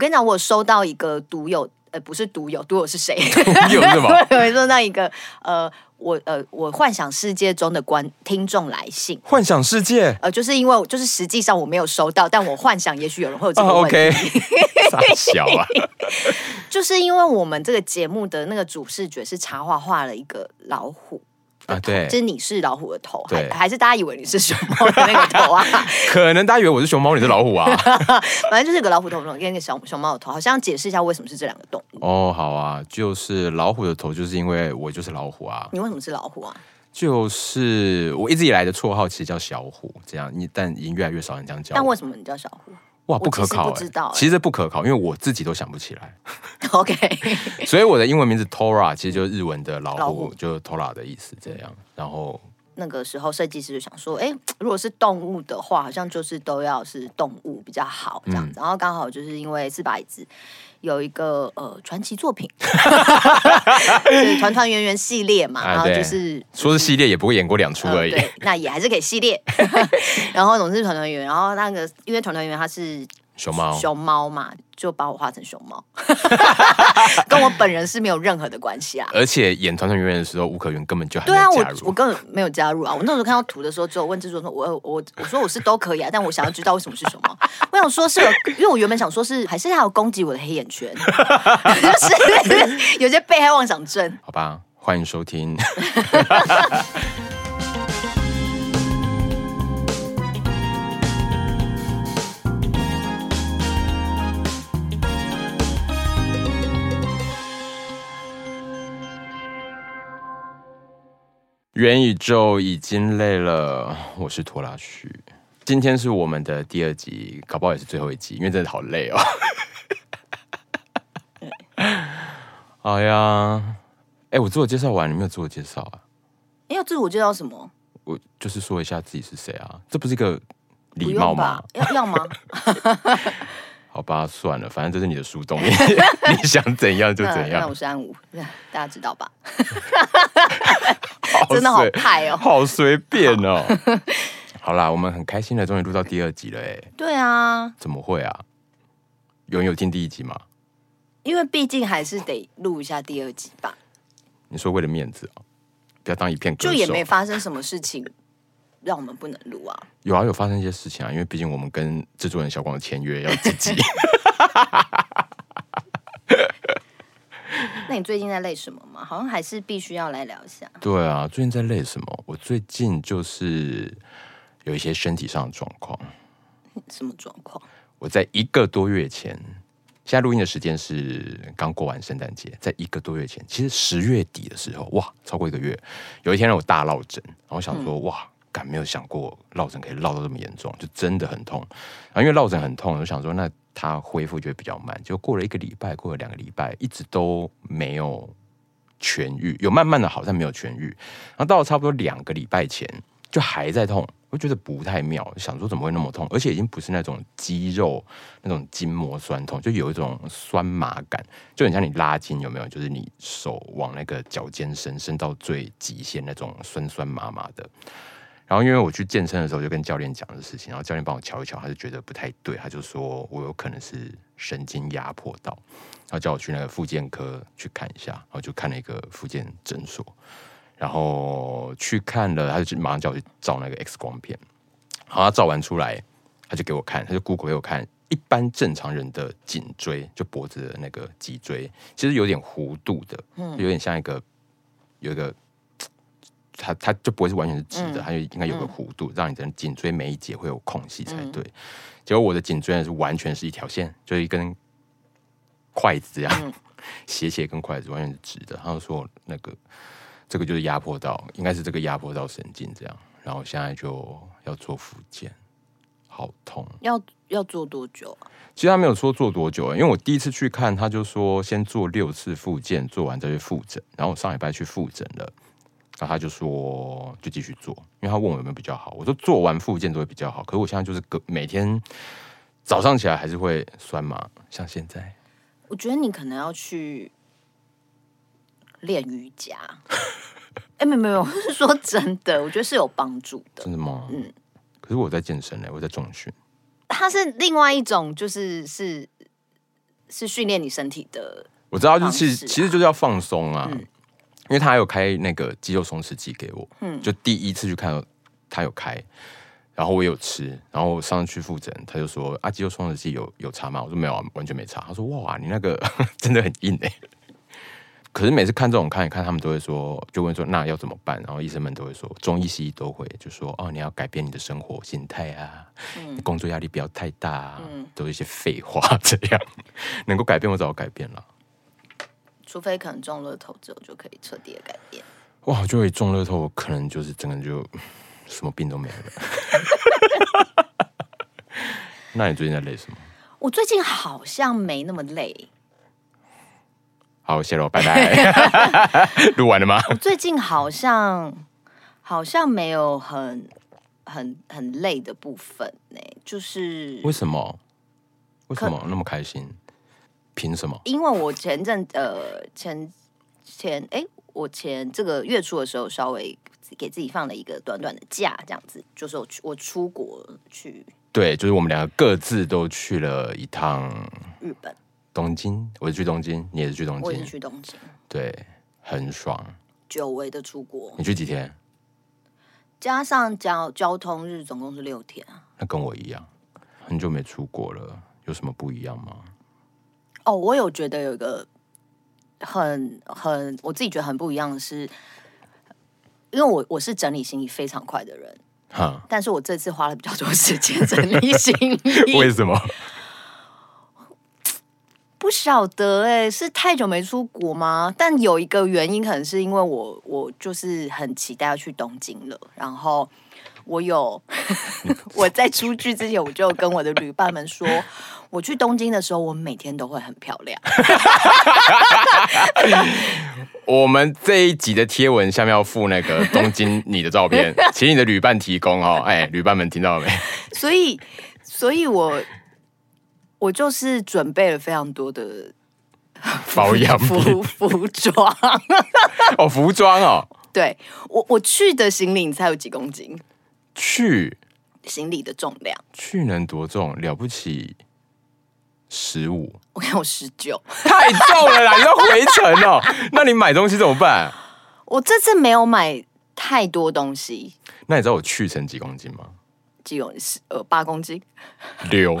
跟你讲，我收到一个独有，呃，不是独有，独有是谁？独有是吗？我收到一个，呃。我呃，我幻想世界中的观听众来信，幻想世界，呃，就是因为就是实际上我没有收到，但我幻想也许有人会有这个问题。Oh, OK，傻小啊，就是因为我们这个节目的那个主视觉是插画画了一个老虎。啊，对，就是你是老虎的头，对，还是大家以为你是熊猫的那个头啊？可能大家以为我是熊猫，你是老虎啊？反正就是一个老虎头，跟一个小熊猫的头，好像解释一下为什么是这两个动物。哦，好啊，就是老虎的头，就是因为我就是老虎啊。你为什么是老虎啊？就是我一直以来的绰号其实叫小虎，这样你但已经越来越少人这样叫。但为什么你叫小虎？哇，不可考、欸！不知道、欸，其实不可考，因为我自己都想不起来。OK，所以我的英文名字 Tora 其实就是日文的老虎，老虎就是 Tora 的意思。这样，然后那个时候设计师就想说，哎、欸，如果是动物的话，好像就是都要是动物比较好这样子。嗯、然后刚好就是因为四把椅子有一个呃传奇作品，就是团团圆圆系列嘛，然后就是、啊、说是系列，也不会演过两出而已、呃。对，那也还是可以系列。然后总是团团圆圆，然后那个因为团团圆圆它是。熊猫，熊猫嘛，就把我画成熊猫，跟我本人是没有任何的关系啊。而且演团团圆圆的时候，吴可云根本就还对啊，我我根本没有加入啊。我那时候看到图的时候，只有问制作说，我我我说我是都可以啊，但我想要知道为什么是熊猫。我想说是有，因为我原本想说是还是他有攻击我的黑眼圈，就是有些被害妄想症。好吧，欢迎收听。元宇宙已经累了，我是拖拉旭。今天是我们的第二集，搞不好也是最后一集，因为真的好累哦。哎呀，哎，我自我介绍完，你没有自我介绍啊？你要自我介绍什么？我就是说一下自己是谁啊，这不是一个礼貌吗？要要吗？好吧，算了，反正这是你的树洞，你想怎样就怎样。那我是安武，大家知道吧？真的好派哦，好随便哦。好啦，我们很开心的，终于录到第二集了，哎。对啊。怎么会啊？有人有听第一集吗？因为毕竟还是得录一下第二集吧。你说为了面子啊？不要当一片。就也没发生什么事情。让我们不能录啊！有啊，有发生一些事情啊，因为毕竟我们跟制作人小广的签约要自己。那你最近在累什么吗？好像还是必须要来聊一下。对啊，最近在累什么？我最近就是有一些身体上的状况。什么状况？我在一个多月前，现在录音的时间是刚过完圣诞节，在一个多月前，其实十月底的时候，哇，超过一个月，有一天让我大落枕，然后想说，嗯、哇。敢没有想过落枕可以落到这么严重，就真的很痛。然后因为落枕很痛，我想说那它恢复就会比较慢。就过了一个礼拜，过了两个礼拜，一直都没有痊愈，有慢慢的好，但没有痊愈。然后到了差不多两个礼拜前，就还在痛，我觉得不太妙，想说怎么会那么痛？而且已经不是那种肌肉那种筋膜酸痛，就有一种酸麻感，就很像你拉筋有没有？就是你手往那个脚尖伸，伸到最极限那种酸酸麻麻的。然后因为我去健身的时候，就跟教练讲的事情，然后教练帮我瞧一瞧，他就觉得不太对，他就说我有可能是神经压迫到，然后叫我去那个复健科去看一下，然后就看了一个复健诊所，然后去看了，他就马上叫我去照那个 X 光片，好，他照完出来，他就给我看，他就 Google 给我看，一般正常人的颈椎，就脖子的那个脊椎，其实有点弧度的，嗯，有点像一个有一个。它它就不会是完全是直的，它就应该有个弧度，让你的颈椎每一节会有空隙才对。结果我的颈椎呢是完全是一条线，就是一根筷子这样，斜斜跟筷子完全是直的。他就说那个这个就是压迫到，应该是这个压迫到神经这样。然后现在就要做复健，好痛。要要做多久啊？其实他没有说做多久，因为我第一次去看，他就说先做六次复健，做完再去复诊。然后我上礼拜去复诊了。然后他就说，就继续做，因为他问我有没有比较好。我说做完复健都会比较好，可是我现在就是隔每天早上起来还是会酸麻，像现在。我觉得你可能要去练瑜伽。哎，没有没有，是说真的，我觉得是有帮助的。真的吗？嗯。可是我在健身呢，我在重训。它是另外一种，就是是是训练你身体的。我知道，就是其实其实就是要放松啊，嗯、因为他有开那个肌肉松弛剂给我，嗯，就第一次去看到他有开，然后我有吃，然后上次去复诊，他就说啊，肌肉松弛剂有有差吗？我说没有啊，完全没差。他说哇，你那个 真的很硬哎。可是每次看这种看一看，他们都会说，就问说那要怎么办？然后医生们都会说，中医西医都会就说哦，你要改变你的生活心态啊，嗯、工作压力不要太大啊，嗯、都是一些废话 这样，能够改变我早就改变了。除非可能中乐透之后就可以彻底的改变。哇，就会中乐透，可能就是整个就什么病都没了。那你最近在累什么？我最近好像没那么累。好，谢喽，拜拜。录完了吗？我最近好像好像没有很很很累的部分呢，就是为什么？为什么那么开心？凭什么？因为我前阵呃前前哎，我前这个月初的时候，稍微给自己放了一个短短的假，这样子，就是我去我出国去，对，就是我们两个各自都去了一趟日本东京，我是去东京，你也是去东京，我也是去东京，对，很爽，久违的出国。你去几天？加上交交通日，总共是六天啊。那跟我一样，很久没出国了，有什么不一样吗？哦，我有觉得有一个很很我自己觉得很不一样的是，因为我我是整理行李非常快的人，哈，但是我这次花了比较多时间整理行李，为什么？不晓得哎、欸，是太久没出国吗？但有一个原因，可能是因为我我就是很期待要去东京了，然后。我有，我在出去之前，我就跟我的旅伴们说，我去东京的时候，我每天都会很漂亮。我们这一集的贴文下面要附那个东京你的照片，请你的旅伴提供哦。哎，旅伴们听到了没？所以，所以我我就是准备了非常多的保养服服装哦，服装哦。对我我去的行李才有几公斤。去行李的重量，去能多重？了不起，十五？我看我十九，太重了啦！你要回程哦。那你买东西怎么办？我这次没有买太多东西。那你知道我去成几公斤吗？几公十呃八公斤六。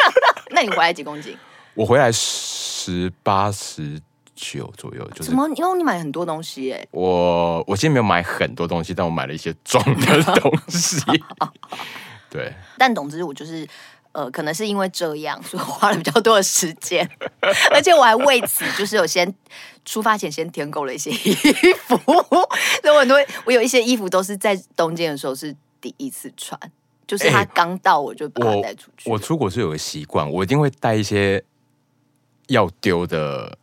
那你回来几公斤？我回来十八十。九左右，就是怎么？因为你买很多东西哎。我我今天没有买很多东西，但我买了一些重的东西。对，但总之我就是呃，可能是因为这样，所以花了比较多的时间，而且我还为此就是有先出发前先添购了一些衣服，所以我很多我有一些衣服都是在东京的时候是第一次穿，就是他刚到我就把它带出去。欸，我，我出国是有个习惯，我一定会带一些要丢的。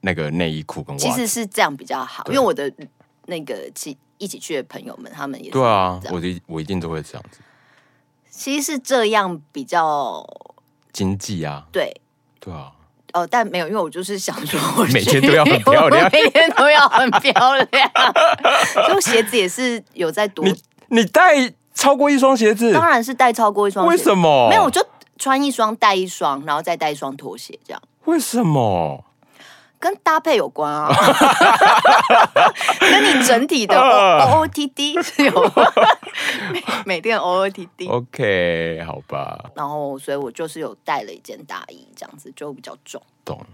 那个内衣裤跟袜子，其实是这样比较好，因为我的那个去一起去的朋友们，他们也是对啊，我一我一定都会这样子。其实是这样比较经济啊，对对啊。哦，但没有，因为我就是想说我，每天都要很漂亮，每天都要很漂亮。就鞋子也是有在多，你你带超过一双鞋子，当然是带超过一双。为什么？没有，我就穿一双带一双，然后再带一双拖鞋，这样。为什么？跟搭配有关啊，跟你整体的 O O T D 是有每 每天 O O T D。OK，好吧。然后，所以我就是有带了一件大衣，这样子就比较重。懂。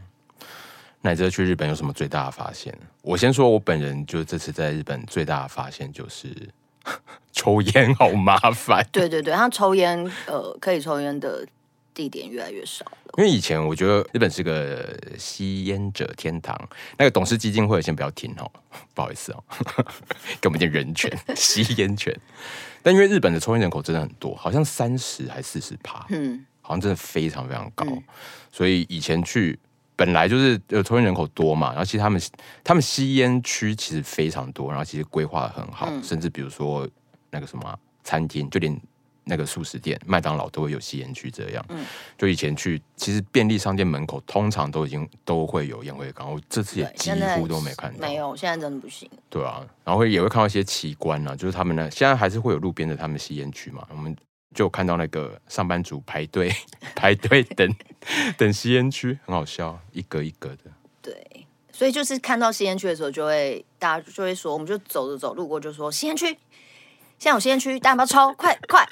那你这次去日本有什么最大的发现？我先说，我本人就这次在日本最大的发现就是抽烟好麻烦。对对对，他抽烟呃，可以抽烟的。地点越来越少了，因为以前我觉得日本是个吸烟者天堂。那个董事基金会先不要听哦，不好意思哦，给我们一点人权，吸烟权。但因为日本的抽烟人口真的很多，好像三十还四十趴，嗯，好像真的非常非常高。嗯、所以以前去本来就是呃抽烟人口多嘛，然后其实他们他们吸烟区其实非常多，然后其实规划的很好，嗯、甚至比如说那个什么餐厅，就连。那个素食店、麦当劳都会有吸烟区，这样。嗯，就以前去，其实便利商店门口通常都已经都会有烟灰缸，我这次也几乎都没看到。没有，现在真的不行。对啊，然后也会看到一些奇观啊，就是他们呢，现在还是会有路边的他们吸烟区嘛。我们就看到那个上班族排队 排队等 等吸烟区，很好笑，一格一格的。对，所以就是看到吸烟区的时候，就会大家就会说，我们就走着走路过，就说吸烟区，现在有吸烟区，大家要不要抽？快快！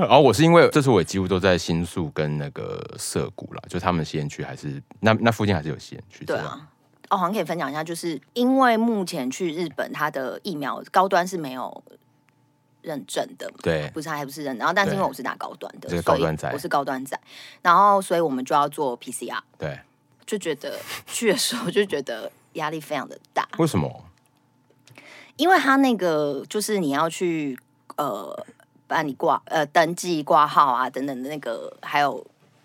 然 后我是因为这次我也几乎都在新宿跟那个涩谷啦，就他们吸烟区还是那那附近还是有吸烟区。对啊。哦，好像可以分享一下，就是因为目前去日本，它的疫苗高端是没有认证的，对，不是还不是认，然后但是因为我是打高端的，是高端仔，我是高端仔，然后所以我们就要做 PCR，对，就觉得去的时候就觉得压力非常的大，为什么？因为他那个就是你要去呃办理挂呃登记挂号啊等等的那个，还有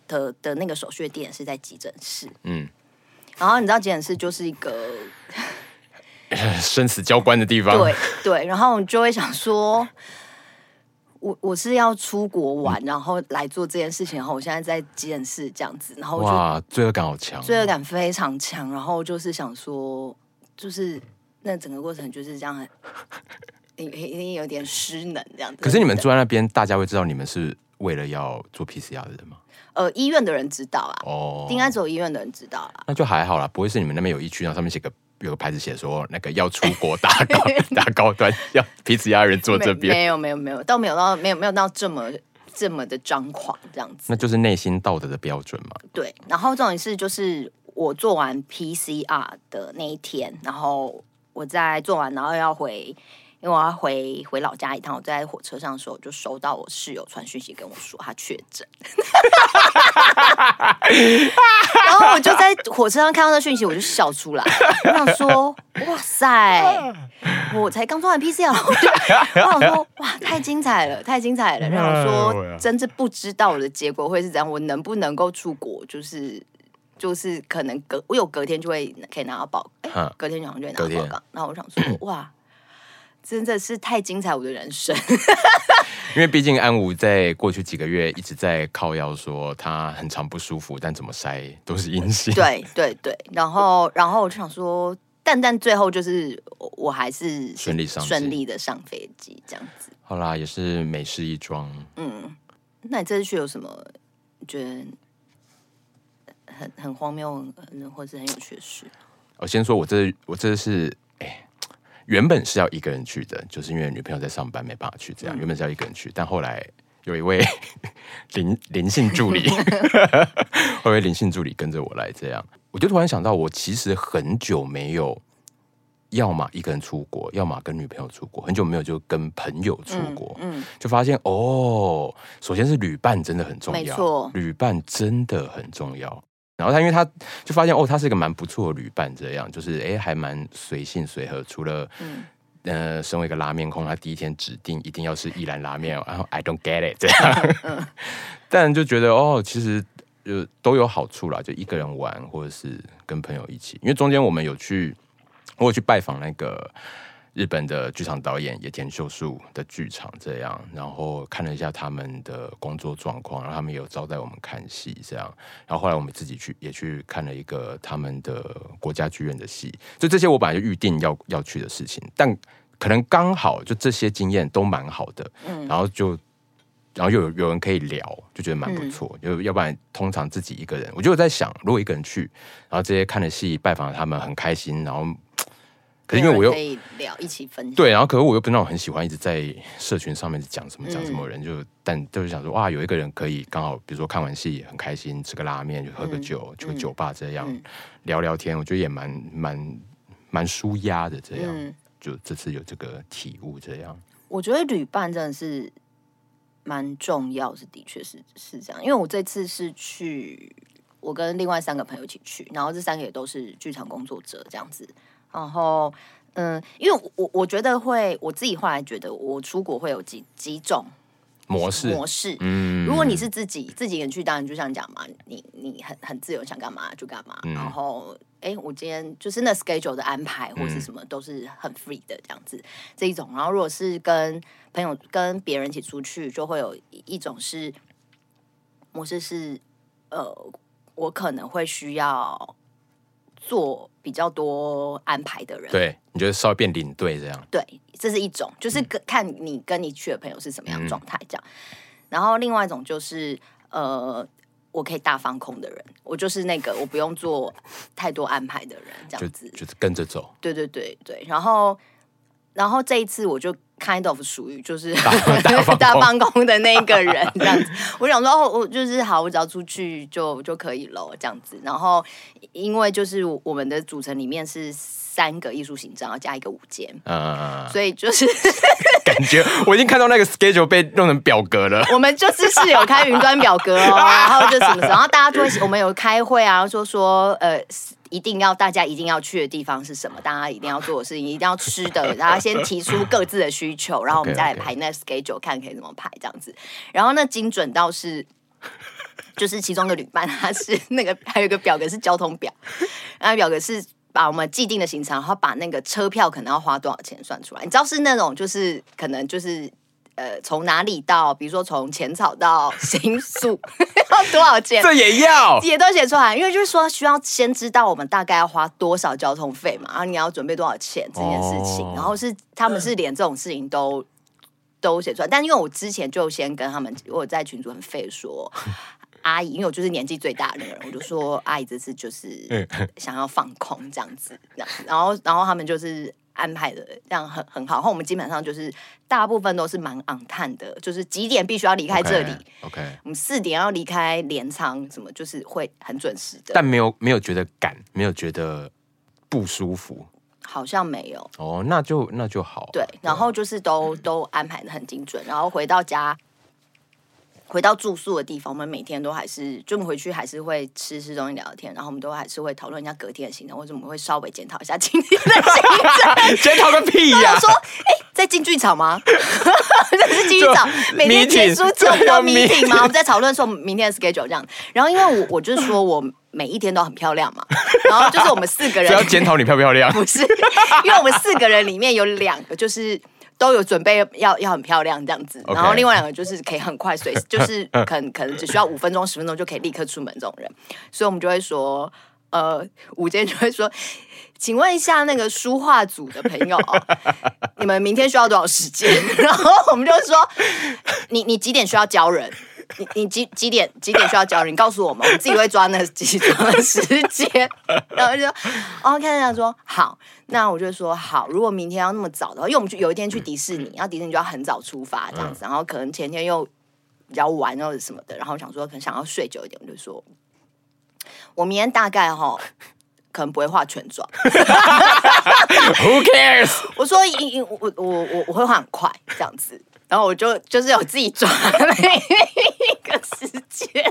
的的那个手续点是在急诊室，嗯。然后你知道急诊室就是一个 生死交关的地方，对对。然后你就会想说，我我是要出国玩，然后来做这件事情。然后我现在在急诊室这样子，然后哇，罪恶感好强，罪恶感非常强。然后就是想说，就是那整个过程就是这样，一一定有点失能这样子。可是你们坐在那边，大家会知道你们是为了要做 PCR 的人吗？呃，医院的人知道啊，哦，应该只有医院的人知道啦。那就还好啦，不会是你们那边有一区，然后上面写个有个牌子写说那个要出国 打高打高端要 PCR 人坐这边。没有没有没有，倒没有到没有没有到这么这么的张狂这样子。那就是内心道德的标准嘛。对，然后这种事就是我做完 PCR 的那一天，然后我在做完，然后要回。因为我要回回老家一趟，我在火车上的时候就收到我室友传讯息跟我说他确诊，然后我就在火车上看到那讯息，我就笑出来，我想说哇塞，我才刚做完 PCR，我就我想说哇太精彩了，太精彩了，然后说真是不知道我的结果会是怎样，我能不能够出国，就是就是可能隔我有隔天就会可以拿到报，哎，隔天早上就会拿到报告，然后我想说 哇。真的是太精彩我的人生，因为毕竟安吾在过去几个月一直在靠腰说他很常不舒服，但怎么筛都是阴性。对对对，然后然后我就想说，但但最后就是我还是顺利上顺利的上飞机这样子。好啦，也是美事一桩。嗯，那你这次去有什么觉得很很荒谬，或者是很有趣的事？我先说我这我这是哎。原本是要一个人去的，就是因为女朋友在上班，没办法去。这样、嗯、原本是要一个人去，但后来有一位灵灵性助理，后来灵性助理跟着我来，这样我就突然想到，我其实很久没有，要么一个人出国，要么跟女朋友出国，很久没有就跟朋友出国，嗯，嗯就发现哦，首先是旅伴真的很重要，没错，旅伴真的很重要。然后他，因为他就发现哦，他是一个蛮不错的旅伴，这样就是哎，还蛮随性随和。除了嗯，呃，身为一个拉面控，他第一天指定一定要是一兰拉面，然后 I don't get it 这样。嗯、但就觉得哦，其实就都有好处啦，就一个人玩，或者是跟朋友一起。因为中间我们有去，我有去拜访那个。日本的剧场导演野田秀树的剧场这样，然后看了一下他们的工作状况，然后他们有招待我们看戏这样，然后后来我们自己去也去看了一个他们的国家剧院的戏，就这些我本来就预定要要去的事情，但可能刚好就这些经验都蛮好的，嗯，然后就然后又有有人可以聊，就觉得蛮不错，就、嗯、要不然通常自己一个人，我就在想，如果一个人去，然后这些看了戏拜访他们很开心，然后。可是因为我又可以聊一起分享对，然后可是我又不是那种很喜欢一直在社群上面讲什么讲什么人，就但就是想说哇，有一个人可以刚好，比如说看完戏很开心，吃个拉面就喝个酒，去个酒吧这样聊聊天，我觉得也蛮蛮蛮舒压的这样。就这次有这个体悟这样，我觉得旅伴真的是蛮重要，是的确是是这样，因为我这次是去我跟另外三个朋友一起去，然后这三个也都是剧场工作者这样子。然后，嗯，因为我我觉得会，我自己后来觉得，我出国会有几几种模式模式。嗯，如果你是自己自己人去，当然就像讲嘛，你你很很自由，想干嘛就干嘛。嗯、然后，哎，我今天就是那 schedule 的安排或是什么都是很 free 的这样子，这一种。然后，如果是跟朋友跟别人一起出去，就会有一种是模式是，呃，我可能会需要。做比较多安排的人。对，你觉得稍微变领队这样？对，这是一种，就是跟看你跟你去的朋友是什么样的状态这样。嗯、然后另外一种就是呃。我可以大放空的人，我就是那个我不用做太多安排的人，这样子就，就是跟着走。对对对对，然后然后这一次我就 kind of 属于就是大，大，放大放空的那一个人，这样子。我想说，哦，我就是好，我只要出去就就可以了，这样子。然后因为就是我们的组成里面是。三个艺术行政，要加一个舞监，嗯，所以就是感觉我已经看到那个 schedule 被弄成表格了。我们就是是有开云端表格哦，然后就什么，然后大家就会，我们有开会啊，然后说说呃，一定要大家一定要去的地方是什么，大家一定要做的事情，一定要吃的，然后先提出各自的需求，然后我们再来排那 schedule，看可以怎么排这样子。然后那精准到是，就是其中的旅伴，他是那个还有一个表格是交通表，然后表格是。把我们既定的行程，然后把那个车票可能要花多少钱算出来。你知道是那种就是可能就是呃从哪里到，比如说从浅草到新宿 要多少钱？这也要 也都写出来，因为就是说需要先知道我们大概要花多少交通费嘛，然后你要准备多少钱这件事情，哦、然后是他们是连这种事情都都写出来。但因为我之前就先跟他们，我在群主很废说。阿姨，因为我就是年纪最大的那个人，我就说阿姨这次就是想要放空这样子，这样，然后然后他们就是安排的这样很很好，然后我们基本上就是大部分都是蛮昂探的，就是几点必须要离开这里，OK，, okay. 我们四点要离开镰仓，什么就是会很准时的，但没有没有觉得赶，没有觉得不舒服，好像没有。哦，那就那就好，对，然后就是都都安排的很精准，然后回到家。回到住宿的地方，我们每天都还是，就我们回去还是会吃吃东西、聊聊天，然后我们都还是会讨论一下隔天的行程，或者我们会稍微检讨一下今天的行程。检讨个屁呀、啊！说，哎、欸，在进剧场吗？这是进剧场，每天结束之后要 meeting 吗？我们在讨论说明天的 schedule 这样。然后因为我我就是说我每一天都很漂亮嘛，然后就是我们四个人，不要检讨你漂不漂亮，不是，因为我们四个人里面有两个就是。都有准备要要很漂亮这样子，然后另外两个就是可以很快随时，就是可能可能只需要五分钟十分钟就可以立刻出门这种人，所以我们就会说，呃，午间就会说，请问一下那个书画组的朋友，你们明天需要多少时间？然后我们就说，你你几点需要交人？你你几几点几点需要交人？你告诉我们，我们自己会抓那个集装的时间。然后就说，OK，他说好，那我就说好。如果明天要那么早的话，因为我们就有一天去迪士尼，然后迪士尼就要很早出发这样子，然后可能前天又比较晚，或者什么的，然后想说可能想要睡久一点，我就说，我明天大概哈可能不会画全妆。Who cares？我说，我我我我我会画很快这样子。然后我就就是有自己抓那一个时间，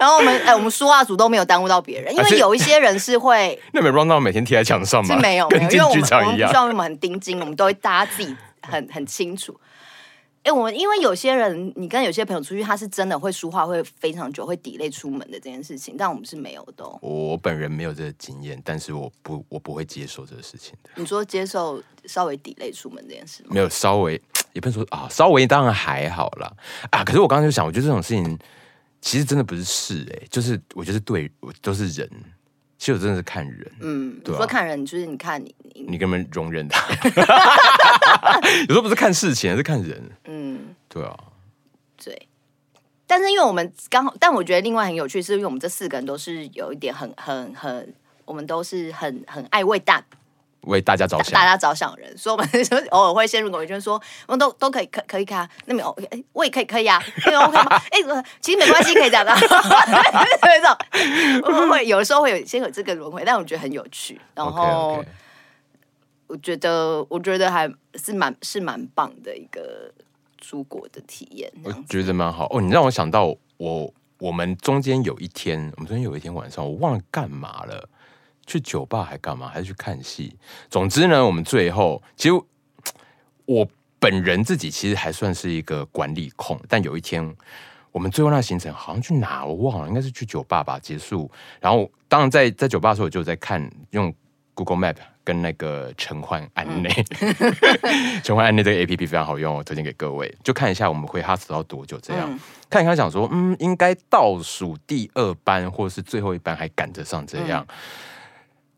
然后我们哎，我们书画组都没有耽误到别人，因为有一些人是会 那没 run 到每天贴在墙上吗？是没有没有，因为我们我们需要我们很盯紧，我们都会大家自己很很清楚。哎，我们因为有些人，你跟有些朋友出去，他是真的会书画会非常久，会 delay 出门的这件事情，但我们是没有的哦。我本人没有这个经验，但是我不我不会接受这个事情的。你说接受稍微 delay 出门这件事吗？没有稍微，也不能说啊，稍微当然还好啦。啊。可是我刚刚就想，我觉得这种事情其实真的不是事哎，就是我觉得对我都是人。其实我真的是看人，嗯，对、啊、说看人就是你看你，你，你根本容忍他，有时候不是看事情，是看人，嗯，对啊，对。但是因为我们刚好，但我觉得另外很有趣，是因为我们这四个人都是有一点很很很，我们都是很很爱为大。为大家着想，大家着想的人，所以我们就偶尔会陷入某一圈，说我们都都可以，可可以看，那没有，哎，我也可以，可以啊，那个 OK 吗？哎，其实没关系，可以这样的，这种会有的时候会有先有这个轮回，但我觉得很有趣。然后我觉得，我觉得还是蛮是蛮棒的一个出国的体验。我觉得蛮好哦，你让我想到我我们中间有一天，我们中间有一天晚上，我忘了干嘛了。去酒吧还干嘛？还是去看戏？总之呢，我们最后其实我本人自己其实还算是一个管理控，但有一天我们最后那个行程好像去哪我忘了，应该是去酒吧吧。结束，然后当然在在酒吧的时候，我就在看用 Google Map 跟那个陈焕安内，陈焕案内这个 A P P 非常好用，我推荐给各位。就看一下我们回 hostel 要多久，这样、嗯、看一看，想说嗯，应该倒数第二班或是最后一班还赶得上这样。嗯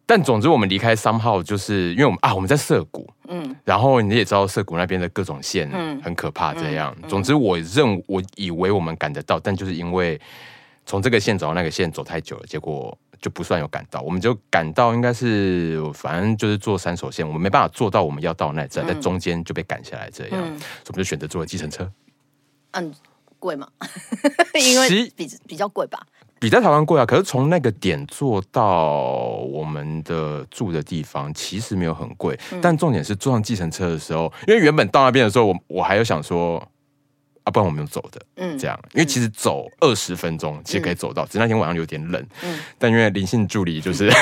但总之我们离开三号，就是因为我们啊我们在涩谷，嗯，然后你也知道涩谷那边的各种线，嗯，很可怕这样。嗯嗯、总之我认我以为我们赶得到，但就是因为从这个线走到那个线走太久了，结果就不算有赶到。我们就赶到应该是反正就是坐三手线，我们没办法坐到我们要到那站，在中间就被赶下来这样，嗯、所以我们就选择坐了计程车。嗯，贵吗？因为比比较贵吧。比在台湾贵啊，可是从那个点坐到我们的住的地方，其实没有很贵。嗯、但重点是坐上计程车的时候，因为原本到那边的时候，我我还有想说，啊，不然我们用走的，嗯，这样，因为其实走二十分钟其实可以走到，嗯、只是那天晚上有点冷，嗯，但因为灵性助理就是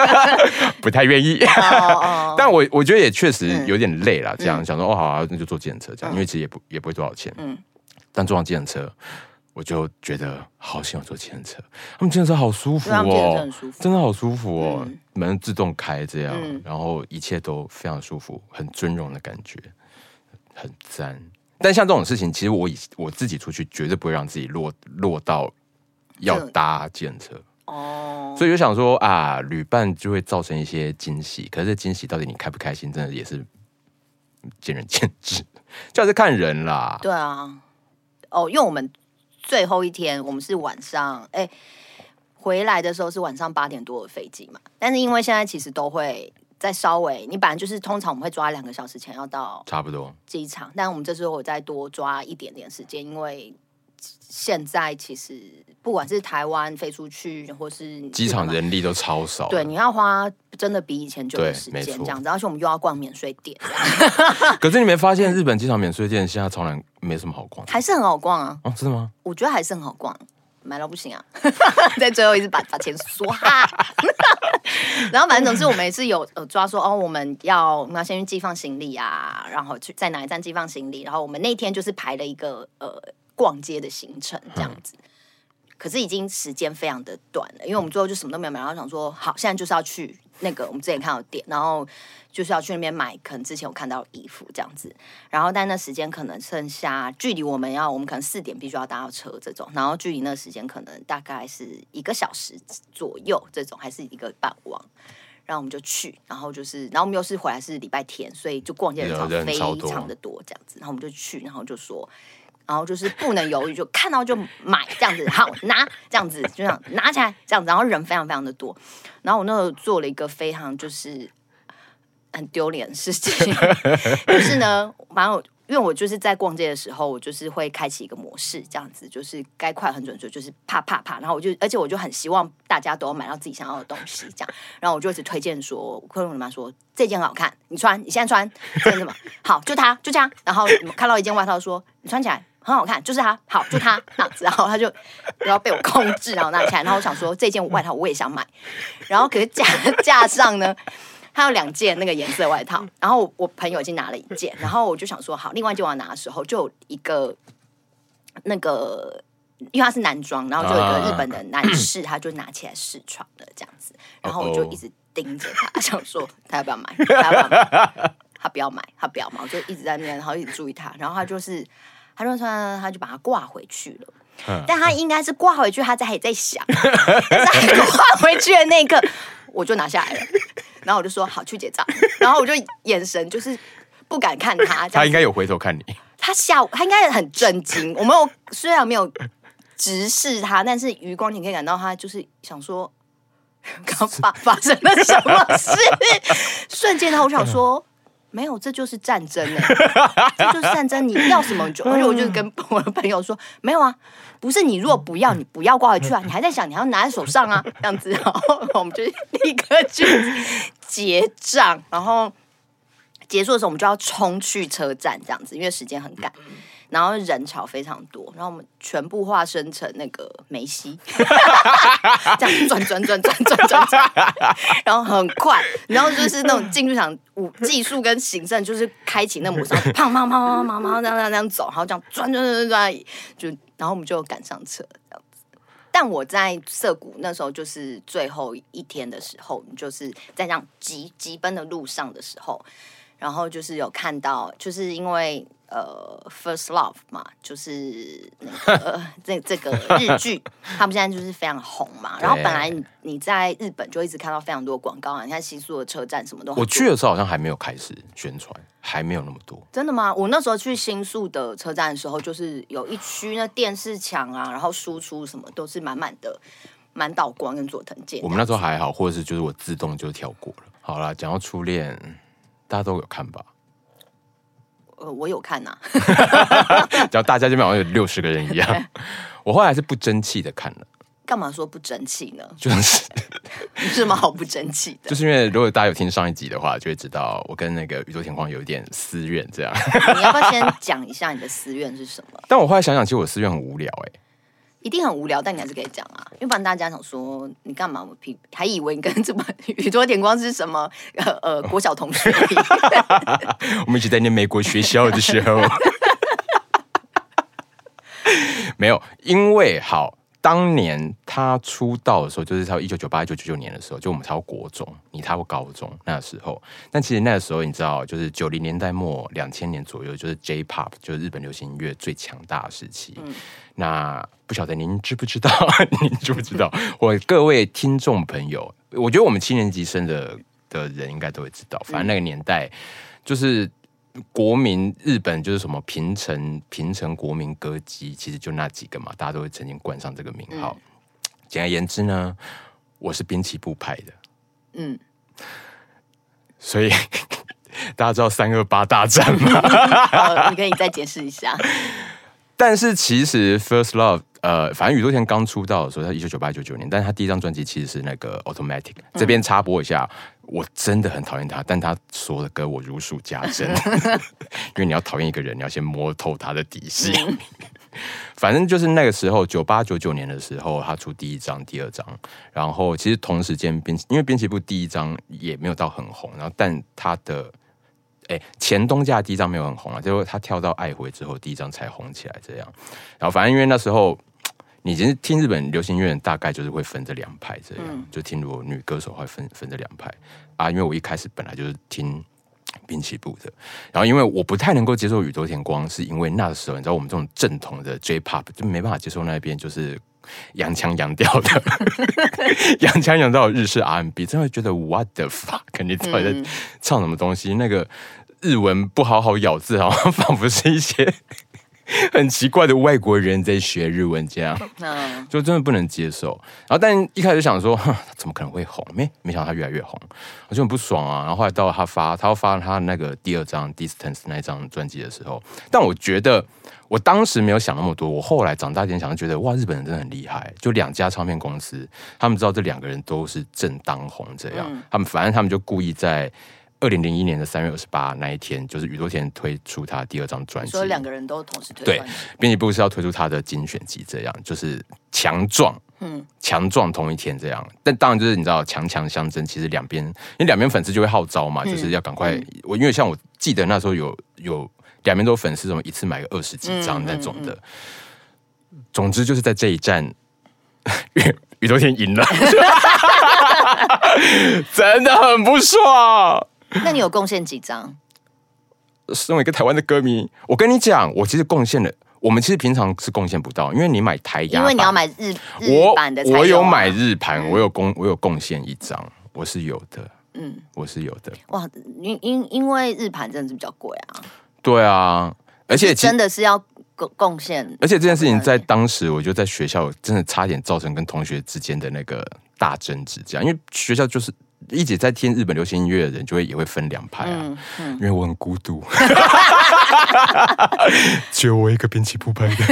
不太愿意，但我我觉得也确实有点累了，这样、嗯、想说，哦，好啊，那就坐计程车这样，因为其实也不也不会多少钱，嗯，但坐上计程车。我就觉得好喜欢坐计程车，他们计程车好舒服哦，真的好舒服哦，嗯、门自动开这样，嗯、然后一切都非常舒服，很尊荣的感觉，很赞。但像这种事情，其实我以我自己出去绝对不会让自己落落到要搭计程车哦，所以就想说啊，旅伴就会造成一些惊喜，可是这惊喜到底你开不开心，真的也是见仁见智，就是看人啦。对啊，哦，因为我们。最后一天，我们是晚上，哎、欸，回来的时候是晚上八点多的飞机嘛。但是因为现在其实都会再稍微，你本来就是通常我们会抓两个小时前要到，差不多机场。但我们这时候我再多抓一点点时间，因为现在其实不管是台湾飞出去，或是机场人力都超少，对，你要花真的比以前久的时间这样子。而且我们又要逛免税店，可是你没发现日本机场免税店现在从来没什么好逛，还是很好逛啊？哦，真的吗？我觉得还是很好逛，买到不行啊！在最后一次把把钱刷，然后反正总之我们也是有呃抓说哦，我们要我们要先去寄放行李啊，然后去在哪一站寄放行李，然后我们那天就是排了一个呃逛街的行程这样子，嗯、可是已经时间非常的短了，因为我们最后就什么都没有买，然后想说好，现在就是要去那个我们之前看到店，然后。就是要去那边买，可能之前有看到衣服这样子，然后但那时间可能剩下距离我们要，我们可能四点必须要搭到车这种，然后距离那时间可能大概是一个小时左右这种，还是一个半网，然后我们就去，然后就是，然后我们又是回来是礼拜天，所以就逛街的人非常的多这样子，然后我们就去，然后就说，然后就是不能犹豫，就 看到就买这样子，好拿这样子，就这样拿起来这样子，然后人非常非常的多，然后我那时候做了一个非常就是。很丢脸的事情，就是呢，反正我因为我就是在逛街的时候，我就是会开启一个模式，这样子就是该快很准确，就是啪啪啪，然后我就，而且我就很希望大家都要买到自己想要的东西，这样，然后我就一直推荐说，客人妈说这件好看，你穿，你现在穿，这件什么好，就它，就这样，然后看到一件外套说你穿起来很好看，就是它，好，就它，这样子，然后他就然后被我控制，然后拿起来，然后我想说这件外套我也想买，然后可是架架上呢。他有两件那个颜色外套，然后我朋友已经拿了一件，然后我就想说好，另外一件我要拿的时候，就有一个那个，因为他是男装，然后就有一个日本的男士，他就拿起来试穿的这样子，然后我就一直盯着他，想说他要不要买，他要不要买，他不要买，他不要买，我就一直在那边，然后一直注意他，然后他就是他就穿，他就把它挂回去了，但他应该是挂回去，他在还在想，在挂回去的那一刻，我就拿下来了。然后我就说好去结账，然后我就眼神就是不敢看他，他应该有回头看你，他吓，他应该很震惊。我没有虽然没有直视他，但是余光你可以感到他就是想说 刚发发生了什么事。瞬间他，我想说没有，这就是战争哎，这就是战争。你要什么就，而且我就跟 我的朋友说没有啊。不是你，如果不要，你不要挂回去啊！你还在想，你还要拿在手上啊，这样子，然后我们就立刻去结账，然后结束的时候，我们就要冲去车站，这样子，因为时间很赶，然后人潮非常多，然后我们全部化身成那个梅西，这样转转转转转转转，然后很快，然后就是那种进入场舞技术跟行政，就是开启那模式，砰砰砰砰砰砰这样这样这样走，然后这样转转转转就。然后我们就赶上车这样子，但我在涩谷那时候就是最后一天的时候，就是在这样急急奔的路上的时候，然后就是有看到，就是因为呃，First Love 嘛，就是那个这这个日剧，他们现在就是非常红嘛。然后本来你你在日本就一直看到非常多广告啊，你看新宿的车站什么都。我去的时候好像还没有开始宣传，还没有那么多。真的吗？我那时候去新宿的车站的时候，就是有一区那电视墙啊，然后输出什么都是满满的满岛光跟佐藤健。我们那时候还好，或者是就是我自动就跳过了。好啦，讲到初恋，大家都有看吧？呃，我有看呐、啊，然后大家这边好像有六十个人一样。我后来是不争气的看了。干嘛说不争气呢？就是 有什么好不争气的？就是因为如果大家有听上一集的话，就会知道我跟那个宇宙天光有一点私怨。这样，你要不要先讲一下你的私怨是什么？但我后来想想，其实我私怨很无聊哎、欸。一定很无聊，但你还是可以讲啊，因为不然大家想说你干嘛？我还以为你跟这么 宇多田光是什么呃呃国小同学。我们一起在念美国学校的时候，没有，因为好。当年他出道的时候，就是差不多一九九八、一九九九年的时候，就我们差不多国中，你差不多高中那个时候。但其实那个时候，你知道，就是九零年代末、两千年左右，就是 J-Pop，就是日本流行音乐最强大的时期。嗯、那不晓得您知不知道？您知不知道？我各位听众朋友，我觉得我们七年级生的的人应该都会知道。反正那个年代，就是。国民日本就是什么平成平成国民歌姬，其实就那几个嘛，大家都会曾经冠上这个名号。简而言之呢，我是滨崎步派的，嗯，所以 大家知道三二八大战吗？你可以再解释一下。但是其实 First Love。呃，反正宇多田刚出道的时候，他一九九八九九年，但是他第一张专辑其实是那个 Automatic。这边插播一下，我真的很讨厌他，但他说的歌我如数家珍。因为你要讨厌一个人，你要先摸透他的底细。反正就是那个时候，九八九九年的时候，他出第一张、第二张，然后其实同时间编，因为编辑部第一张也没有到很红，然后但他的。哎，前东家第一张没有很红啊，结果他跳到爱回之后，第一张才红起来这样。然后反正因为那时候，你其实听日本流行音乐大概就是会分这两派这样，嗯、就听如果女歌手会分分这两派啊。因为我一开始本来就是听滨崎步的，然后因为我不太能够接受宇多田光，是因为那个时候你知道我们这种正统的 J-Pop 就没办法接受那边就是洋腔洋调的 洋腔洋调的日式 R&B，真的会觉得 What the fuck？你到底在唱什么东西？那个。日文不好好咬字，好像仿佛是一些 很奇怪的外国人在学日文这样，就真的不能接受。然后，但一开始想说，怎么可能会红？没没想到他越来越红，我就很不爽啊。然后后来到了他发，他要发他那个第二张《Distance》那一张专辑的时候，但我觉得我当时没有想那么多。我后来长大一点想，觉得哇，日本人真的很厉害。就两家唱片公司，他们知道这两个人都是正当红，这样，他们反正他们就故意在。二零零一年的三月二十八那一天，就是宇多田推出他第二张专辑，所以两个人都同时推。对，编辑部是要推出他的精选集，这样就是强壮，嗯，强壮同一天这样。但当然就是你知道，强强相争，其实两边，因为两边粉丝就会号召嘛，嗯、就是要赶快。嗯、我因为像我记得那时候有有两边都粉丝，什么一次买个二十几张那种的。嗯嗯嗯、总之就是在这一战，宇多田赢了，真的很不爽。那你有贡献几张？身为一个台湾的歌迷，我跟你讲，我其实贡献了。我们其实平常是贡献不到，因为你买台压，因为你要买日日版的，我有买日盘，我有贡，我有贡献一张，我是有的。嗯，我是有的。哇，因因因为日盘真的是比较贵啊。对啊，而且真的是要贡贡献。而且这件事情在当时，我就在学校真的差点造成跟同学之间的那个大争执，这样，因为学校就是。一直在听日本流行音乐的人，就会也会分两派啊。嗯嗯、因为我很孤独，只有我一个滨崎步派的。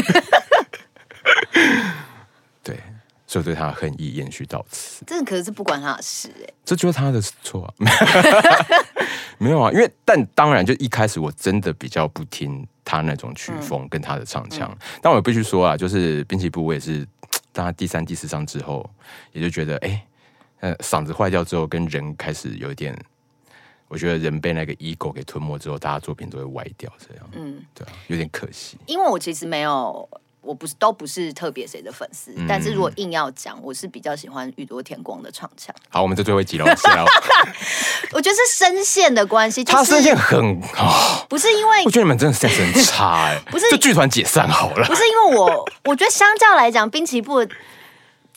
对，所以对他的恨意延续到此。这可是不关他的事哎，这就是他的错啊。没有啊，因为但当然，就一开始我真的比较不听他那种曲风跟他的唱腔。但我必须说啊，就是滨崎步，我也是 当他第三、第四章之后，也就觉得哎。诶呃，嗓子坏掉之后，跟人开始有一点，我觉得人被那个 ego 给吞没之后，大家作品都会歪掉，这样，嗯，对啊，有点可惜。因为我其实没有，我不是都不是特别谁的粉丝，嗯但是如果硬要讲，我是比较喜欢宇多田光的唱腔。好，我们这最后一集了，谢了。我觉得是声线的关系，就是、他声线很好，不是因为我觉得你们真的 sense 很差哎、欸，不是就剧团解散好了，不是因为我，我觉得相较来讲，滨崎步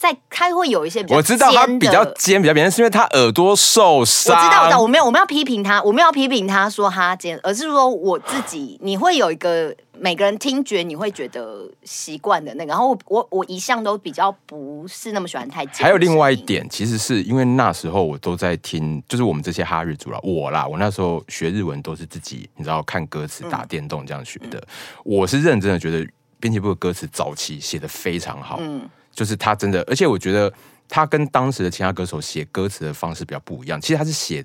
在他会有一些比较我知道他比较尖，比较扁，是因为他耳朵受伤。我知道，我知道，我没有，我们要批评他，我们要批评他说他尖，而是说我自己，你会有一个每个人听觉你会觉得习惯的那个，然后我我我一向都比较不是那么喜欢太尖。还有另外一点，其实是因为那时候我都在听，就是我们这些哈日族啦，我啦，我那时候学日文都是自己，你知道看歌词、打电动这样学的。嗯、我是认真的觉得编辑部的歌词早期写的非常好，嗯，就是他真的，而且我觉得。他跟当时的其他歌手写歌词的方式比较不一样。其实他是写，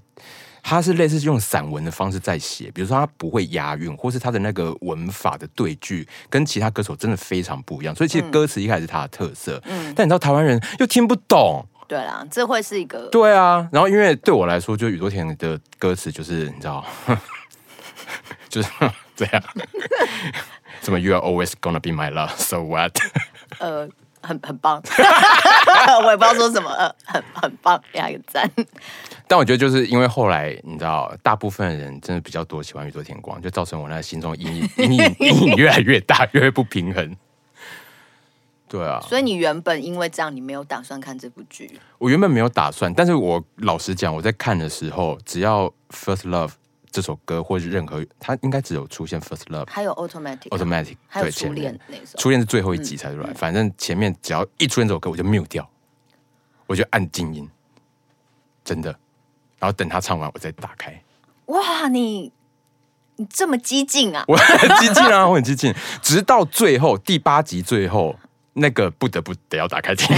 他是类似用散文的方式在写。比如说他不会押韵，或是他的那个文法的对句跟其他歌手真的非常不一样。所以其实歌词一开始是他的特色。嗯。但你知道台湾人又听不懂。对啦，这会是一个。对啊。然后因为对我来说，就宇多田的歌词就是你知道，就是这样。什么 You are always gonna be my love, so what？呃。很很棒，我也不知道说什么，呃，很很棒，给他一个赞。但我觉得就是因为后来你知道，大部分人真的比较多喜欢宇多田光，就造成我那心中阴影阴影阴影越来越大，越来越不平衡。对啊，所以你原本因为这样，你没有打算看这部剧？我原本没有打算，但是我老实讲，我在看的时候，只要 First Love。这首歌或是任何，它应该只有出现 First Love，还有 Automatic，Automatic，、啊、Automatic，还有初恋那首，初恋是最后一集才出来。嗯、反正前面只要一出现这首歌，我就 mute 掉，我就按静音，真的。然后等他唱完，我再打开。哇，你你这么激进啊！我很激进啊，我很激进。直到最后第八集最后那个不得不得要打开听。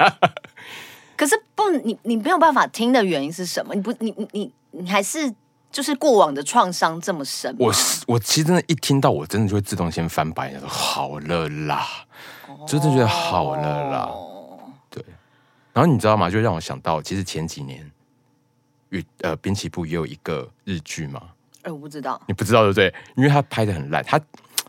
可是不，你你没有办法听的原因是什么？你不，你你你你还是。就是过往的创伤这么深，我我其实真的，一听到我真的就会自动先翻白眼，说好了啦，就真的觉得好了啦，对。然后你知道吗？就让我想到，其实前几年，与呃滨崎步也有一个日剧嘛，哎，我不知道，你不知道对不对？因为他拍的很烂，他。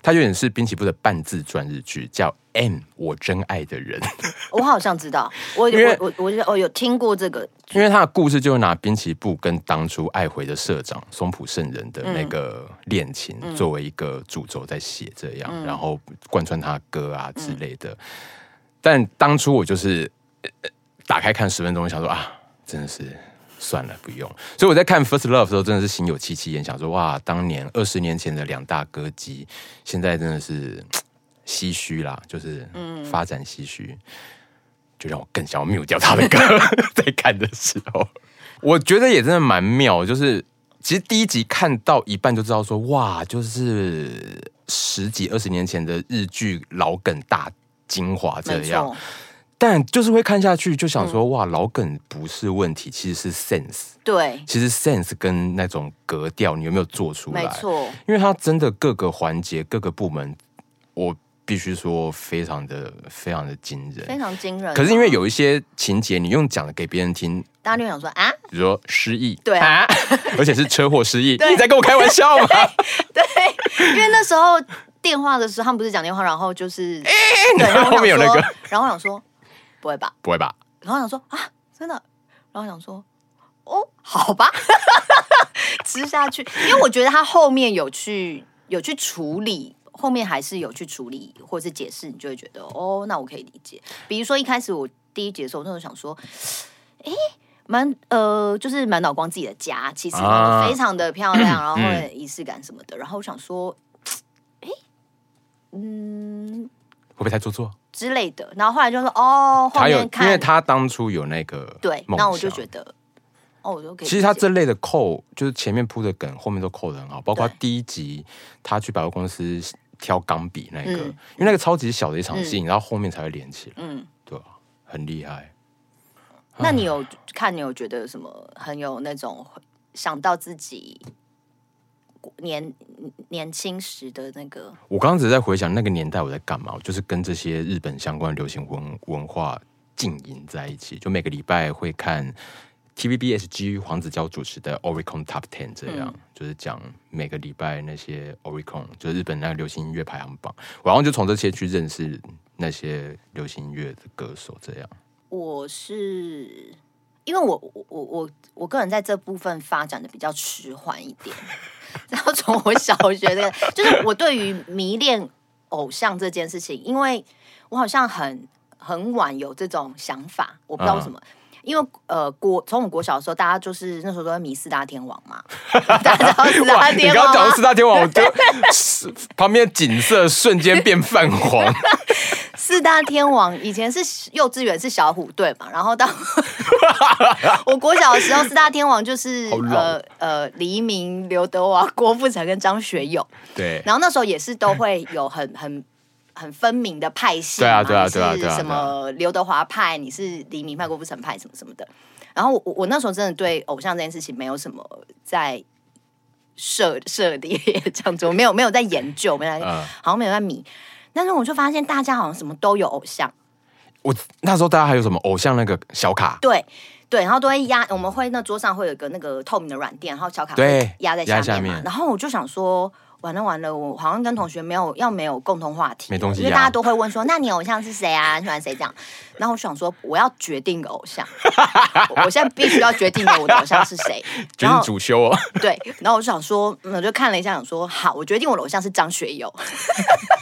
他有点是滨崎步的半自传日剧，叫《M 我真爱的人》。我好像知道，我我我我我有听过这个。因为他的故事就是拿滨崎步跟当初爱回的社长松浦圣人的那个恋情作为一个主轴在写，这样，嗯、然后贯穿他歌啊之类的。嗯、但当初我就是打开看十分钟，想说啊，真的是。算了，不用。所以我在看《First Love》的时候，真的是心有戚戚焉，想说哇，当年二十年前的两大歌姬，现在真的是唏嘘啦，就是发展唏嘘，就让我更想要 mute 掉他的歌。在看的时候，我觉得也真的蛮妙，就是其实第一集看到一半就知道说哇，就是十几二十年前的日剧老梗大精华这样。但就是会看下去，就想说、嗯、哇，老梗不是问题，其实是 sense。对，其实 sense 跟那种格调，你有没有做出来？没错，因为它真的各个环节、各个部门，我必须说非常的、非常的惊人，非常惊人。可是因为有一些情节，你用讲的给别人听，大家就想说啊，比如说失忆，对啊，而且是车祸失忆，对。你在跟我开玩笑吗？对，对，因为那时候电话的时候，他们不是讲电话，然后就是，欸、对，然后后面有那个，然后我想说。不会吧？不会吧？然后想说啊，真的。然后想说，哦，好吧，吃下去。因为我觉得他后面有去有去处理，后面还是有去处理或者是解释，你就会觉得哦，那我可以理解。比如说一开始我第一集的时候，我那时候想说，哎，满呃，就是满脑光自己的家，其实非常的漂亮，啊、然后会仪式感什么的。然后我想说，哎，嗯，会不会太做作？之类的，然后后来就说哦，后面看，因为他当初有那个对，那我就觉得哦，我就可以。其实他这类的扣，就是前面铺的梗，后面都扣的很好。包括第一集他去百货公司挑钢笔那个，因为那个超级小的一场戏，然后后面才会连起来。嗯，对啊，很厉害。那你有看？你有觉得什么很有那种想到自己？年年轻时的那个，我刚刚只是在回想那个年代我在干嘛，就是跟这些日本相关流行文文化浸淫在一起，就每个礼拜会看 TVBSG 黄子佼主持的 Oricon Top Ten 这样，嗯、就是讲每个礼拜那些 Oricon，就是日本那个流行音乐排行榜，然后就从这些去认识那些流行音乐的歌手。这样，我是因为我我我我个人在这部分发展的比较迟缓一点，然后从我小学的，就是我对于迷恋偶像这件事情，因为我好像很很晚有这种想法，我不知道为什么。嗯因为呃，国从我国小的时候，大家就是那时候都在迷四大天王嘛。大家知道四大天王，你刚刚讲四大天王，我就 旁边景色瞬间变泛黄。四大天王以前是幼稚园是小虎队嘛，然后到 我国小的时候，四大天王就是呃呃黎明、刘德华、郭富城跟张学友。对。然后那时候也是都会有很很。很分明的派系，对啊，对啊，对啊，对啊，什么刘德华派，你是黎明派、郭富城派，什么什么的。然后我我那时候真的对偶像这件事情没有什么在涉涉猎这样子，我没有没有在研究，没有在，嗯、好像没有在迷。但是我就发现大家好像什么都有偶像。我那时候大家还有什么偶像那个小卡？对对，然后都会压，我们会那桌上会有一个那个透明的软垫，然后小卡会压在下面嘛。下面然后我就想说。完了完了，我好像跟同学没有要没有共同话题，没东西，因为大家都会问说，那你偶像是谁啊？你喜欢谁这样？然后我想说，我要决定偶像，我现在必须要决定我的偶像是谁。然后主修哦。对，然后我就想说，我就看了一下，想说好，我决定我的偶像是张学友。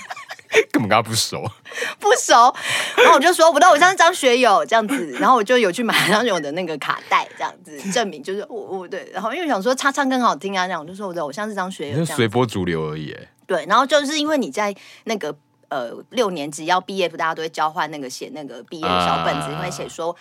根本跟他不熟，不熟，然后我就说我的偶像是张学友这样子，然后我就有去买张学友的那个卡带这样子 证明，就是我我对，然后因为想说他唱更好听啊，这样我就说我的偶像是张学友，就随波逐流而已。对，然后就是因为你在那个呃六年级要毕业，不大家都会交换那个写那个毕业的小本子，因为写说。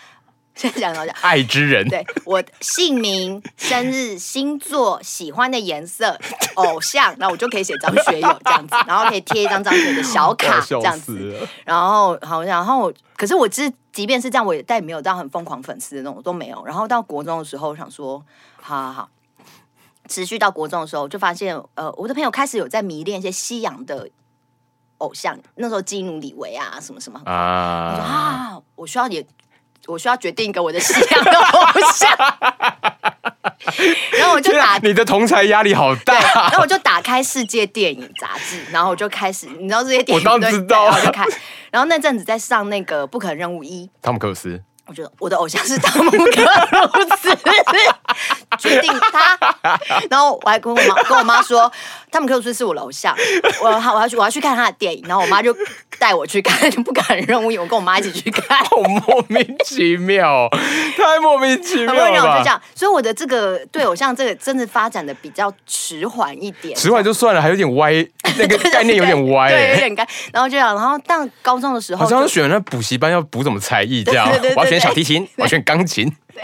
先讲讲讲，爱之人，对我姓名、生日、星座、喜欢的颜色、偶像，那我就可以写张学友这样子，然后可以贴一张张学友的小卡 这样子，然后好，然后可是我其实即便是这样，我也但也没有到很疯狂粉丝的那种都没有。然后到国中的时候，我想说，好好好，持续到国中的时候，就发现呃，我的朋友开始有在迷恋一些西洋的偶像，那时候基努李维啊，什么什么。啊，我说啊，我需要也。我需要决定一个我的信仰的偶像，然后我就打你的同才压力好大，然后我就打开世界电影杂志，然后我就开始，你知道这些电影，我当知道，然后就看，然后那阵子在上那个《不可能任务一》，汤姆克鲁斯。我觉得我的偶像是汤姆克鲁斯，决定他。然后我还跟我妈跟我妈说，汤姆克鲁斯是我的偶像，我我要去我要去看他的电影。然后我妈就带我去看，不敢任务，我跟我妈一起去看，好莫名其妙，太莫名其妙了吧？就这样，所以我的这个对偶像这个真的发展的比较迟缓一点，迟缓就算了，还有点歪，那个概念有点歪，对，有点歪。然后就这样，然后到高中的时候，好像选那补习班要补什么才艺这样，我要选。小提琴，我要选钢琴。对，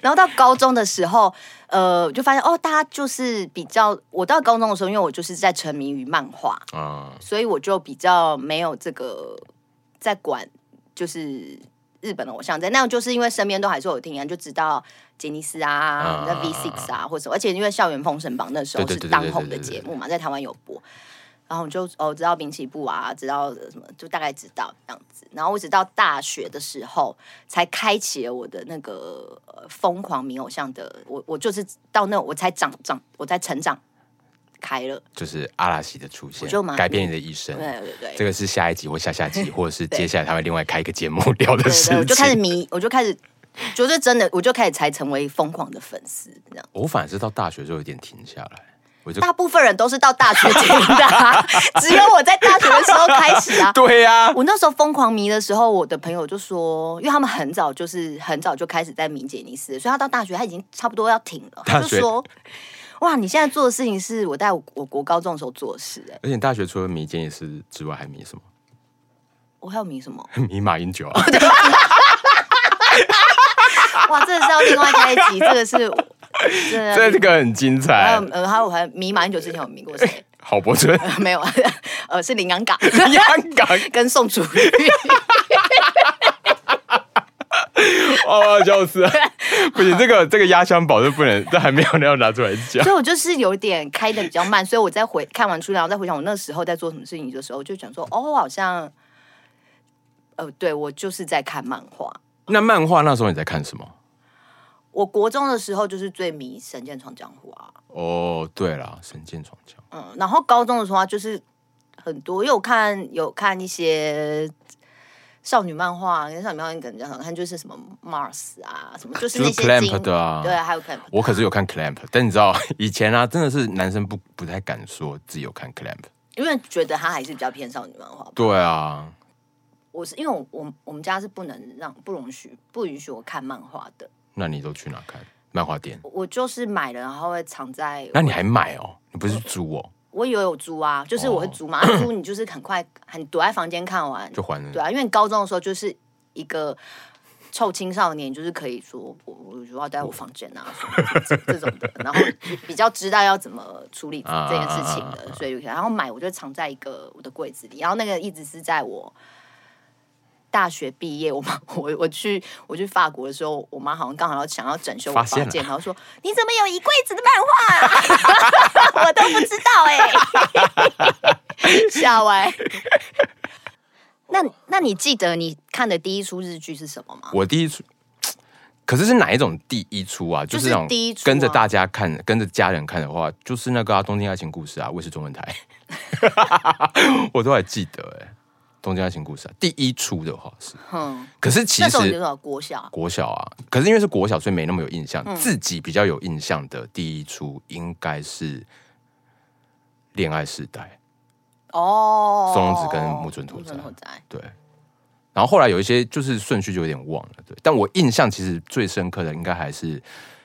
然后到高中的时候，呃，就发现哦，大家就是比较。我到高中的时候，因为我就是在沉迷于漫画啊，所以我就比较没有这个在管，就是日本的偶像在。那样就是因为身边都还是有听啊，就知道杰尼斯啊、那 V Six 啊，或者。而且因为《校园封神榜》那时候是当红的节目嘛，在台湾有播。然后我就哦知道滨崎步啊，知道什么，就大概知道这样子。然后我直到大学的时候，才开启了我的那个、呃、疯狂迷偶像的。我我就是到那我才长长，我才成长开了。就是阿拉西的出现，就改变你的一生。对对对，这个是下一集或下下集，或者是接下来他会另外开一个节目聊的事情。我就开始迷，我就开始，就是真的，我就开始才成为疯狂的粉丝。这样，我反而是到大学就有点停下来。大部分人都是到大学听的，啊，只有我在大学的时候开始啊。对呀，啊，我那时候疯狂迷的时候，我的朋友就说，因为他们很早就是很早就开始在迷杰尼斯，所以他到大学他已经差不多要停了。他就说：“哇，你现在做的事情是我在我国高中的时候做的事。”哎，而且大学除了迷杰尼斯之外，还迷什么？我还有迷什么？迷马英九啊！哇，这个是要另外开一集，这个是。这这个很精彩。还有呃，还有还迷马英九之前有迷过谁？郝柏村、呃、没有，呃，是林洋港，林洋港跟宋楚瑜。哦，笑死了！不行，这个这个压箱宝就不能，这还没有要拿出来讲。所以我就是有点开的比较慢，所以我在回看完书，然后再回想我那时候在做什么事情的时候，就想说，哦，好像，呃，对我就是在看漫画。那漫画那时候你在看什么？我国中的时候就是最迷《神剑闯江湖》啊。哦，对了，《神剑闯江湖》。嗯，然后高中的时候就是很多，因为我看有看一些少女漫画，跟少女漫画可能比较好看，就是什么 Mars 啊，什么就是那些 Clamp 的啊，对，还有 Clamp。我可是有看 Clamp，但你知道 以前啊，真的是男生不不太敢说自己有看 Clamp，因为觉得他还是比较偏少女漫画。对啊。我是因为我我我们家是不能让不容许不允许我看漫画的。那你都去哪看？漫画店？我就是买了，然后会藏在。那你还买哦？你不是租哦？我以为有租啊，就是我会租嘛，哦、租你就是很快很躲在房间看完就还了。对啊，因为高中的时候就是一个臭青少年，就是可以说我我就要待我房间啊，这这种的，然后比较知道要怎么处理这件事情的，啊、所以然后买我就藏在一个我的柜子里，然后那个一直是在我。大学毕业，我妈 我我去我去法国的时候，我妈好像刚好要想要整修我房间，然后说你怎么有一柜子的漫画啊？我都不知道哎、欸，吓歪。那那你记得你看的第一出日剧是什么吗？我第一出，可是是哪一种第一出啊？就是那种第一出跟着大家看，跟着家人看的话，就是那个、啊《东京爱情故事》啊，卫视中文台，我都还记得哎、欸。东京爱情故事啊，第一出的话是，嗯，可是其实国小国小啊，可是因为是国小，所以没那么有印象。嗯、自己比较有印象的第一出应该是《恋爱世代》哦，松隆子跟木村拓哉对。然后后来有一些就是顺序就有点忘了，对。但我印象其实最深刻的应该还是《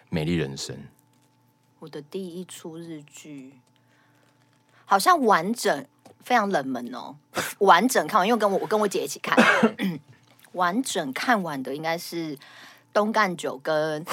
美丽人生》。我的第一出日剧好像完整。非常冷门哦，完整看完，因为跟我我跟我姐一起看，完整看完的应该是东干九跟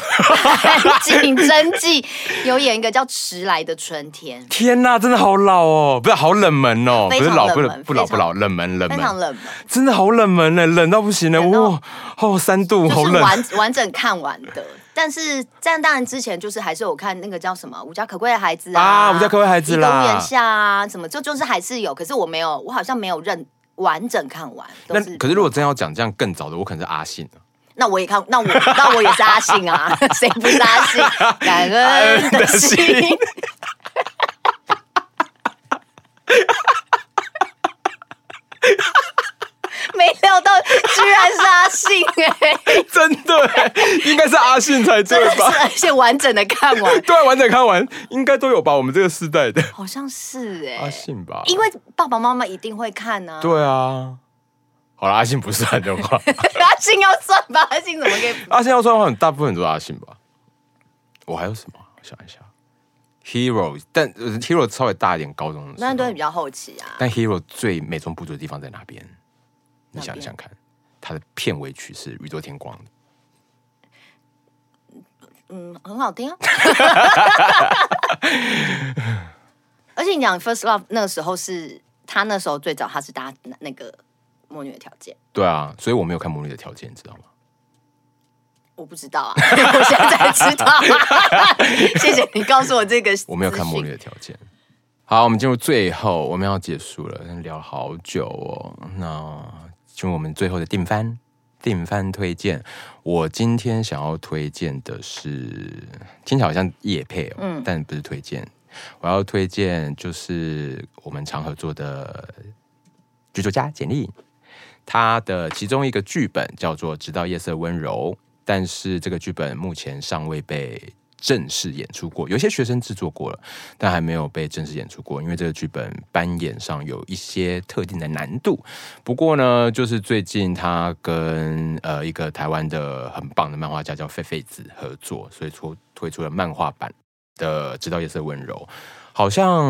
景真纪有演一个叫迟来的春天。天哪，真的好老哦，不是好冷门哦，不是老不冷不老不老冷门冷门，非常冷门，真的好冷门呢，冷到不行呢，哇，哦三度，好冷，完完整看完的。但是在当然之前，就是还是有看那个叫什么《无家可归的孩子》啊，啊，《无家可归孩子》啦，《屋檐下》啊，什么就就是还是有，可是我没有，我好像没有认完整看完。那可是如果真要讲这样更早的，我可能是阿信。那我也看，那我那我也是阿信啊，谁不是阿信？感恩的心。到居然是阿信哎、欸，真的，应该是阿信才对吧？而且完整的看完，对，完整看完应该都有吧？我们这个世代的，好像是哎、欸，阿信吧？因为爸爸妈妈一定会看呢、啊。对啊，好了，阿信不算的话，阿信要算吧？阿信怎么可以？阿信要算的话，很大部分都是阿信吧？我还有什么？我想一下，Hero，但 Hero 稍微大一点，高中的时候那都是比较后期啊。但 Hero 最美中不足的地方在哪边？你想想看，他的片尾曲是宇宙天光的，嗯，很好听啊。而且你讲 First Love 那个时候是他那时候最早，他是搭那个魔女的条件。对啊，所以我没有看魔女的条件，你知道吗？我不知道啊，我现在才知道。谢谢你告诉我这个，我没有看魔女的条件。好，我们进入最后，我们要结束了，聊了好久哦。那。就我们最后的定番，定番推荐。我今天想要推荐的是，听起来好像业配哦，嗯，但不是推荐。我要推荐就是我们常合作的剧作家简历，他的其中一个剧本叫做《直到夜色温柔》，但是这个剧本目前尚未被。正式演出过，有些学生制作过了，但还没有被正式演出过，因为这个剧本扮演上有一些特定的难度。不过呢，就是最近他跟呃一个台湾的很棒的漫画家叫废废子合作，所以出推出了漫画版的《直到夜色温柔》，好像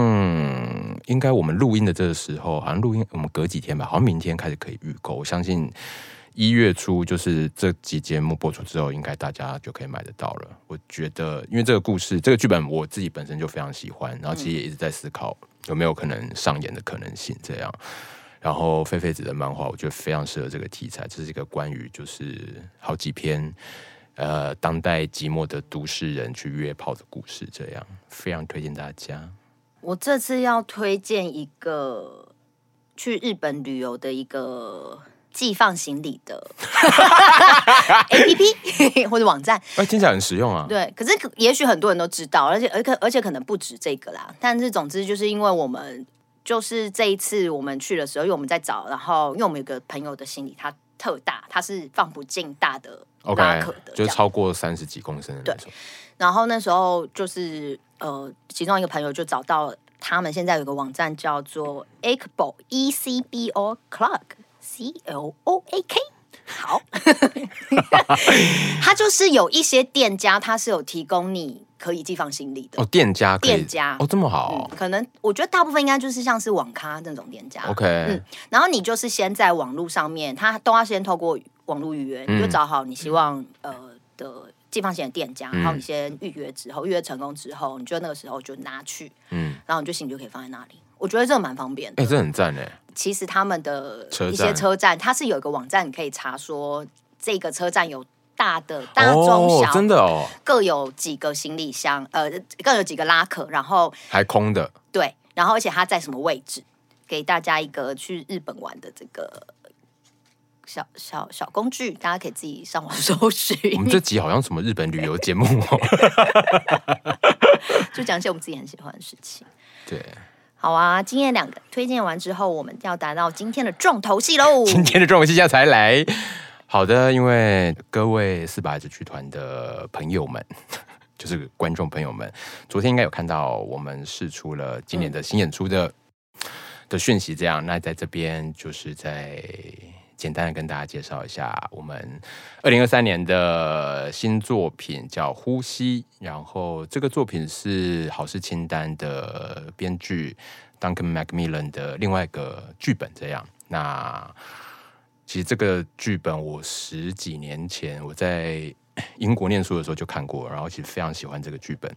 应该我们录音的这个时候，好像录音我们隔几天吧，好像明天开始可以预购，我相信。一月初就是这集节目播出之后，应该大家就可以买得到了。我觉得，因为这个故事、这个剧本，我自己本身就非常喜欢，然后其实也一直在思考有没有可能上演的可能性。这样，然后菲菲子的漫画，我觉得非常适合这个题材。这是一个关于就是好几篇呃当代寂寞的都市人去约炮的故事，这样非常推荐大家。我这次要推荐一个去日本旅游的一个。寄放行李的 APP 或者网站，哎，听起来很实用啊。对，可是也许很多人都知道，而且而可而且可能不止这个啦。但是总之就是因为我们就是这一次我们去的时候，因为我们在找，然后因为我们有个朋友的行李它特大，它是放不进大的拉可的，就超过三十几公升的那种。然后那时候就是呃，其中一个朋友就找到他们现在有个网站叫做 Ecbo E C B O Clock。C L O A K，好，他就是有一些店家，他是有提供你可以寄放行李的。哦。店家，店家。哦，这么好，嗯，可能我觉得大部分应该就是像是网咖那种店家。OK，嗯，然后你就是先在网络上面，他都要先透过网络预约，你就找好你希望呃的寄放行的店家，然后你先预约之后，预约成功之后，你就那个时候就拿去，嗯，然后你就行李就可以放在那里。我觉得这个蛮方便的，哎、欸，这很赞哎。其实他们的一些车站，它是有一个网站，你可以查说这个车站有大的、大中小，真的哦，各有几个行李箱，呃，各有几个拉客，然后还空的，对，然后而且它在什么位置，给大家一个去日本玩的这个小小小工具，大家可以自己上网 搜寻。我们这集好像什么日本旅游节目哦，就讲一些我们自己很喜欢的事情，对。好啊，今天两个推荐完之后，我们要达到今天的重头戏喽。今天的重头戏现在才来。好的，因为各位四把椅子剧团的朋友们，就是观众朋友们，昨天应该有看到我们试出了今年的新演出的、的讯息。这样，那在这边就是在。简单的跟大家介绍一下，我们二零二三年的新作品叫《呼吸》，然后这个作品是好事清单的编剧 Duncan Macmillan 的另外一个剧本。这样，那其实这个剧本我十几年前我在英国念书的时候就看过，然后其实非常喜欢这个剧本，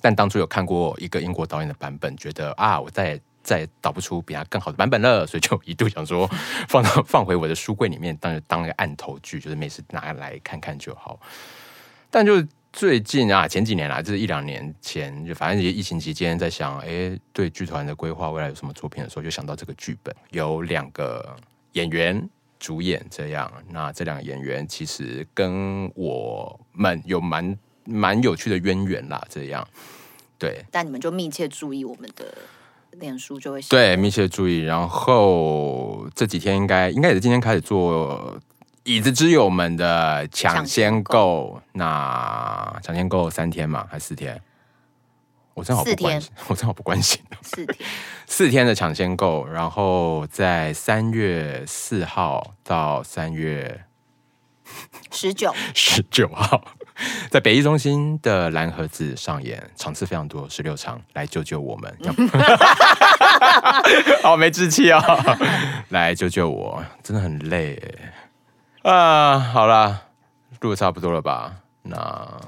但当初有看过一个英国导演的版本，觉得啊，我在。再也导不出比他更好的版本了，所以就一度想说 放到放回我的书柜里面，当当个案头剧，就是每次拿来看看就好。但就最近啊，前几年来，就是一两年前，就反正也疫情期间，在想，哎、对剧团的规划，未来有什么作品的时候，就想到这个剧本，有两个演员主演，这样。那这两个演员其实跟我们有蛮蛮有趣的渊源啦，这样。对，但你们就密切注意我们的。脸书就会对密切注意，然后这几天应该应该也是今天开始做椅子之友们的抢先购，那抢先购三天嘛还四天？我正好不关心，我正好不关心。四天，四天的抢先购，然后在三月四号到三月十九 十九号。在北艺中心的蓝盒子上演，场次非常多，十六场，来救救我们！好没志气啊！来救救我，真的很累啊！好了，录的差不多了吧？那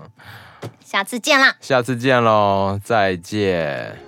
下次见啦！下次见喽，再见。